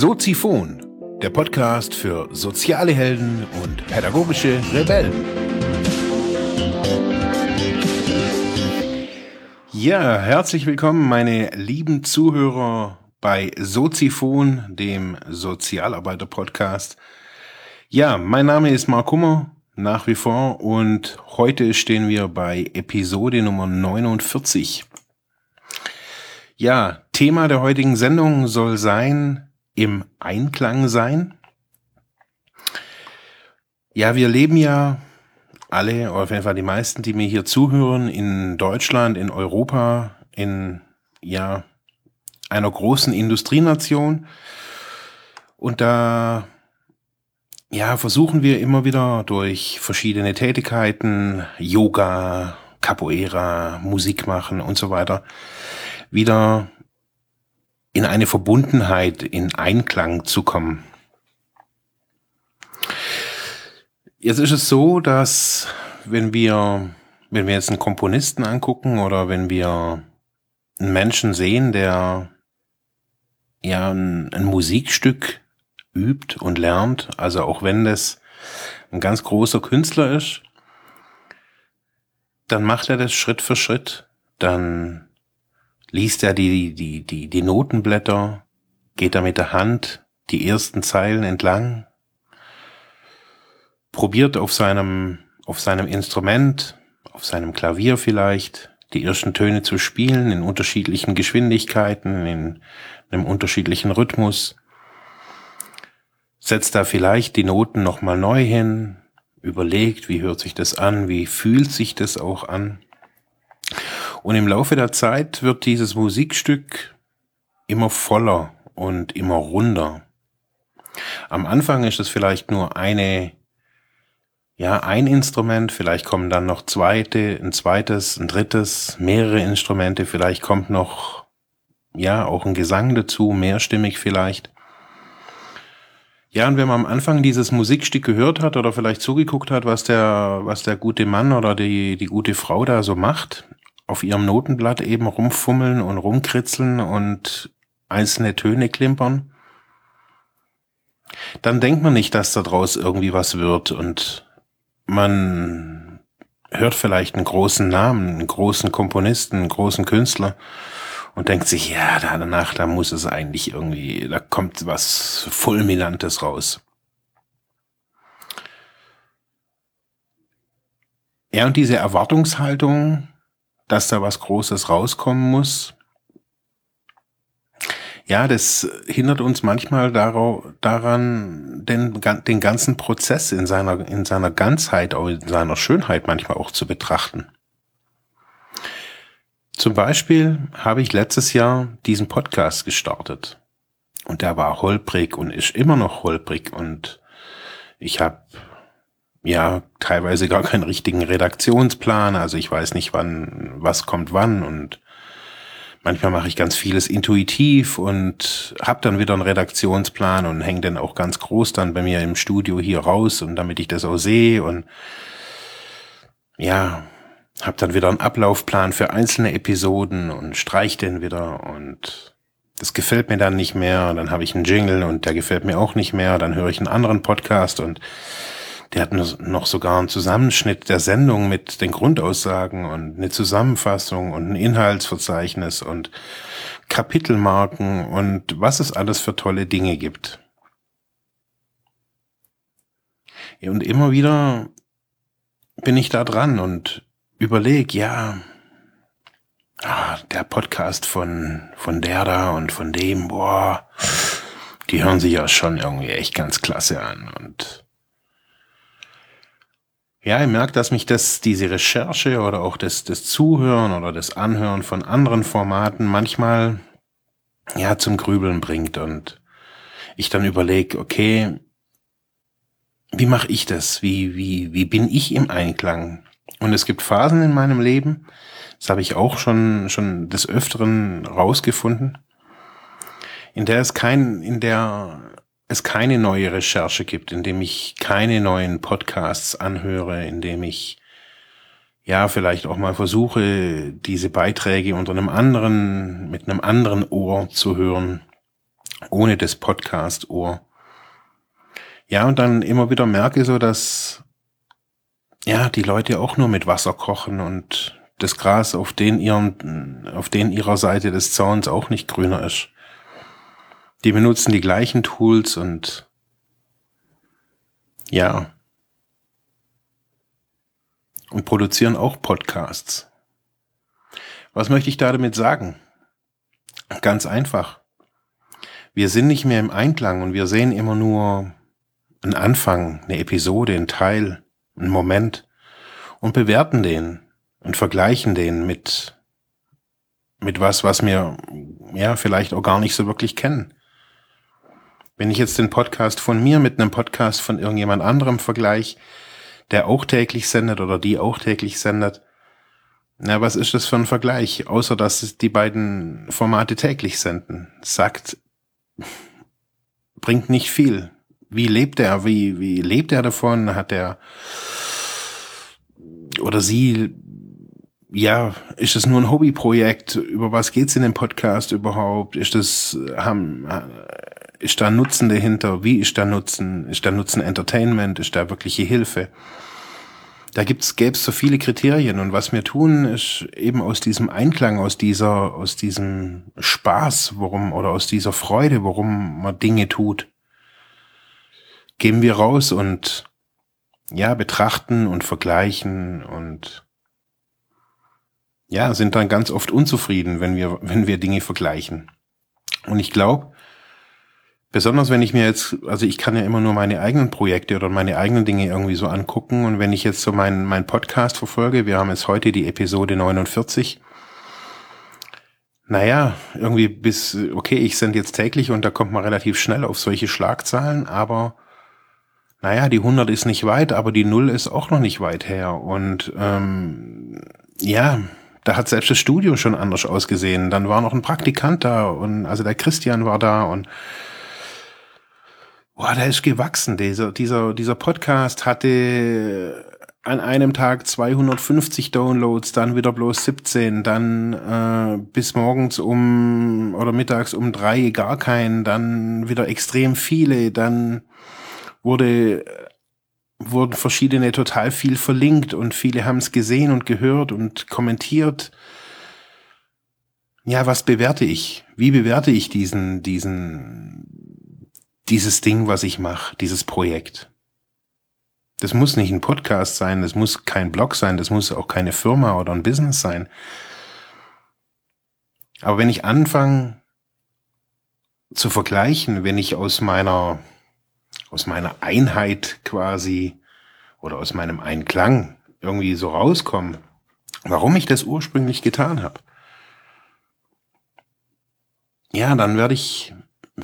Soziphon, der Podcast für soziale Helden und pädagogische Rebellen. Ja, herzlich willkommen, meine lieben Zuhörer bei Soziphon, dem Sozialarbeiter-Podcast. Ja, mein Name ist Mark Hummer, nach wie vor, und heute stehen wir bei Episode Nummer 49. Ja, Thema der heutigen Sendung soll sein, im Einklang sein. Ja, wir leben ja alle, oder auf jeden Fall die meisten, die mir hier zuhören, in Deutschland, in Europa, in, ja, einer großen Industrienation. Und da, ja, versuchen wir immer wieder durch verschiedene Tätigkeiten, Yoga, Capoeira, Musik machen und so weiter, wieder in eine Verbundenheit, in Einklang zu kommen. Jetzt ist es so, dass wenn wir, wenn wir jetzt einen Komponisten angucken oder wenn wir einen Menschen sehen, der ja ein, ein Musikstück übt und lernt, also auch wenn das ein ganz großer Künstler ist, dann macht er das Schritt für Schritt, dann liest er die, die, die, die Notenblätter, geht er mit der Hand die ersten Zeilen entlang, probiert auf seinem, auf seinem Instrument, auf seinem Klavier vielleicht, die ersten Töne zu spielen in unterschiedlichen Geschwindigkeiten, in einem unterschiedlichen Rhythmus, setzt da vielleicht die Noten nochmal neu hin, überlegt, wie hört sich das an, wie fühlt sich das auch an. Und im Laufe der Zeit wird dieses Musikstück immer voller und immer runder. Am Anfang ist es vielleicht nur eine, ja, ein Instrument, vielleicht kommen dann noch zweite, ein zweites, ein drittes, mehrere Instrumente, vielleicht kommt noch, ja, auch ein Gesang dazu, mehrstimmig vielleicht. Ja, und wenn man am Anfang dieses Musikstück gehört hat oder vielleicht zugeguckt hat, was der, was der gute Mann oder die, die gute Frau da so macht, auf ihrem Notenblatt eben rumfummeln und rumkritzeln und einzelne Töne klimpern, dann denkt man nicht, dass daraus irgendwie was wird und man hört vielleicht einen großen Namen, einen großen Komponisten, einen großen Künstler und denkt sich, ja, danach, da muss es eigentlich irgendwie, da kommt was Fulminantes raus. Ja, und diese Erwartungshaltung, dass da was Großes rauskommen muss. Ja, das hindert uns manchmal daran, den, den ganzen Prozess in seiner, in seiner Ganzheit, in seiner Schönheit manchmal auch zu betrachten. Zum Beispiel habe ich letztes Jahr diesen Podcast gestartet. Und der war holprig und ist immer noch holprig. Und ich habe ja teilweise gar keinen richtigen Redaktionsplan. Also ich weiß nicht, wann was kommt wann und manchmal mache ich ganz vieles intuitiv und habe dann wieder einen Redaktionsplan und hänge dann auch ganz groß dann bei mir im Studio hier raus und damit ich das auch sehe und ja, habe dann wieder einen Ablaufplan für einzelne Episoden und streich den wieder und das gefällt mir dann nicht mehr. Dann habe ich einen Jingle und der gefällt mir auch nicht mehr. Dann höre ich einen anderen Podcast und der hat noch sogar einen Zusammenschnitt der Sendung mit den Grundaussagen und eine Zusammenfassung und ein Inhaltsverzeichnis und Kapitelmarken und was es alles für tolle Dinge gibt. Und immer wieder bin ich da dran und überleg, ja, ah, der Podcast von, von der da und von dem, boah, die hören sich ja schon irgendwie echt ganz klasse an und ja, ich merke, dass mich das, diese Recherche oder auch das, das Zuhören oder das Anhören von anderen Formaten manchmal ja zum Grübeln bringt und ich dann überlege, okay, wie mache ich das? Wie, wie, wie bin ich im Einklang? Und es gibt Phasen in meinem Leben, das habe ich auch schon, schon des Öfteren rausgefunden, in der es kein, in der es keine neue Recherche gibt, indem ich keine neuen Podcasts anhöre, indem ich ja vielleicht auch mal versuche, diese Beiträge unter einem anderen, mit einem anderen Ohr zu hören ohne das Podcast-Ohr. Ja, und dann immer wieder merke so, dass ja, die Leute auch nur mit Wasser kochen und das Gras auf den ihren, auf den ihrer Seite des Zauns auch nicht grüner ist. Die benutzen die gleichen Tools und ja. Und produzieren auch Podcasts. Was möchte ich da damit sagen? Ganz einfach. Wir sind nicht mehr im Einklang und wir sehen immer nur einen Anfang, eine Episode, einen Teil, einen Moment und bewerten den und vergleichen den mit, mit was, was wir ja vielleicht auch gar nicht so wirklich kennen. Wenn ich jetzt den Podcast von mir mit einem Podcast von irgendjemand anderem vergleiche, der auch täglich sendet oder die auch täglich sendet, na, was ist das für ein Vergleich? Außer, dass die beiden Formate täglich senden. Sagt, bringt nicht viel. Wie lebt er? Wie, wie lebt er davon? Hat er, oder sie, ja, ist das nur ein Hobbyprojekt? Über was geht's in dem Podcast überhaupt? Ist das, haben, ist da Nutzen dahinter? Wie ist da Nutzen? Ist da Nutzen Entertainment? Ist da wirkliche Hilfe? Da gibt's, gäbe es so viele Kriterien und was wir tun, ist eben aus diesem Einklang, aus dieser, aus diesem Spaß, warum, oder aus dieser Freude, warum man Dinge tut, gehen wir raus und ja, betrachten und vergleichen und ja, sind dann ganz oft unzufrieden, wenn wir, wenn wir Dinge vergleichen. Und ich glaube, Besonders wenn ich mir jetzt, also ich kann ja immer nur meine eigenen Projekte oder meine eigenen Dinge irgendwie so angucken und wenn ich jetzt so meinen mein Podcast verfolge, wir haben jetzt heute die Episode 49. Naja, irgendwie bis, okay, ich sende jetzt täglich und da kommt man relativ schnell auf solche Schlagzahlen, aber naja, die 100 ist nicht weit, aber die 0 ist auch noch nicht weit her und ähm, ja, da hat selbst das Studio schon anders ausgesehen. Dann war noch ein Praktikant da und also der Christian war da und Boah, der ist gewachsen. Dieser, dieser, dieser Podcast hatte an einem Tag 250 Downloads, dann wieder bloß 17, dann äh, bis morgens um oder mittags um drei gar keinen, dann wieder extrem viele, dann wurde wurden verschiedene total viel verlinkt und viele haben es gesehen und gehört und kommentiert. Ja, was bewerte ich? Wie bewerte ich diesen diesen dieses Ding, was ich mache, dieses Projekt. Das muss nicht ein Podcast sein, das muss kein Blog sein, das muss auch keine Firma oder ein Business sein. Aber wenn ich anfange zu vergleichen, wenn ich aus meiner, aus meiner Einheit quasi oder aus meinem Einklang irgendwie so rauskomme, warum ich das ursprünglich getan habe, ja, dann werde ich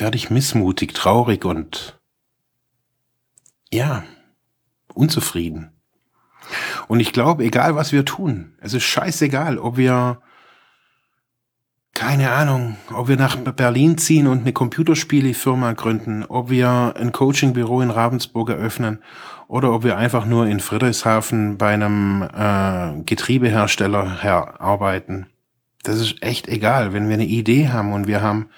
werde ich missmutig, traurig und ja, unzufrieden. Und ich glaube, egal was wir tun, es ist scheißegal, ob wir, keine Ahnung, ob wir nach Berlin ziehen und eine Computerspielefirma gründen, ob wir ein Coachingbüro in Ravensburg eröffnen oder ob wir einfach nur in Friedrichshafen bei einem äh, Getriebehersteller her arbeiten. Das ist echt egal, wenn wir eine Idee haben und wir haben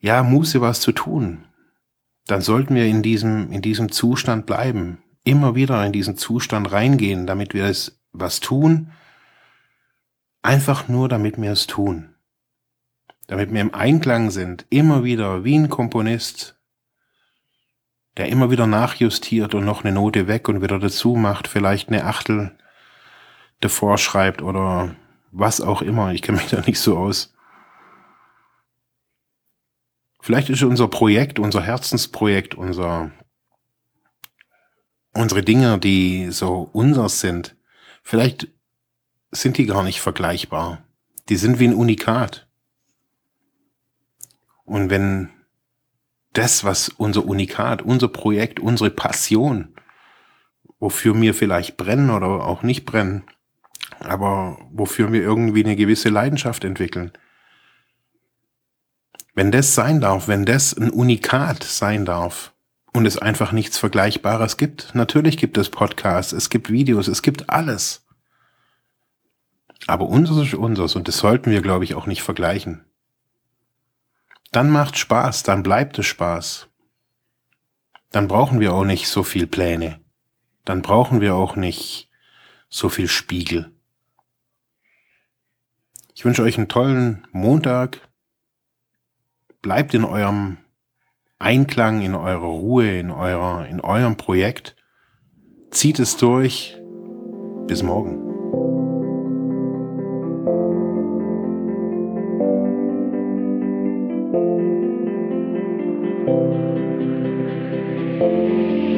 ja, Muße was zu tun, dann sollten wir in diesem, in diesem Zustand bleiben. Immer wieder in diesen Zustand reingehen, damit wir es was tun. Einfach nur, damit wir es tun. Damit wir im Einklang sind. Immer wieder wie ein Komponist, der immer wieder nachjustiert und noch eine Note weg und wieder dazu macht, vielleicht eine Achtel davor schreibt oder was auch immer. Ich kenne mich da nicht so aus. Vielleicht ist unser Projekt, unser Herzensprojekt, unser, unsere Dinge, die so unseres sind, vielleicht sind die gar nicht vergleichbar. Die sind wie ein Unikat. Und wenn das, was unser Unikat, unser Projekt, unsere Passion, wofür wir vielleicht brennen oder auch nicht brennen, aber wofür wir irgendwie eine gewisse Leidenschaft entwickeln, wenn das sein darf, wenn das ein Unikat sein darf und es einfach nichts Vergleichbares gibt, natürlich gibt es Podcasts, es gibt Videos, es gibt alles. Aber unseres ist unseres und das sollten wir, glaube ich, auch nicht vergleichen. dann macht Spaß, dann bleibt es Spaß. Dann brauchen wir auch nicht so viel Pläne. Dann brauchen wir auch nicht so viel Spiegel. Ich wünsche euch einen tollen Montag. Bleibt in eurem Einklang, in eurer Ruhe, in, eurer, in eurem Projekt. Zieht es durch. Bis morgen. Thank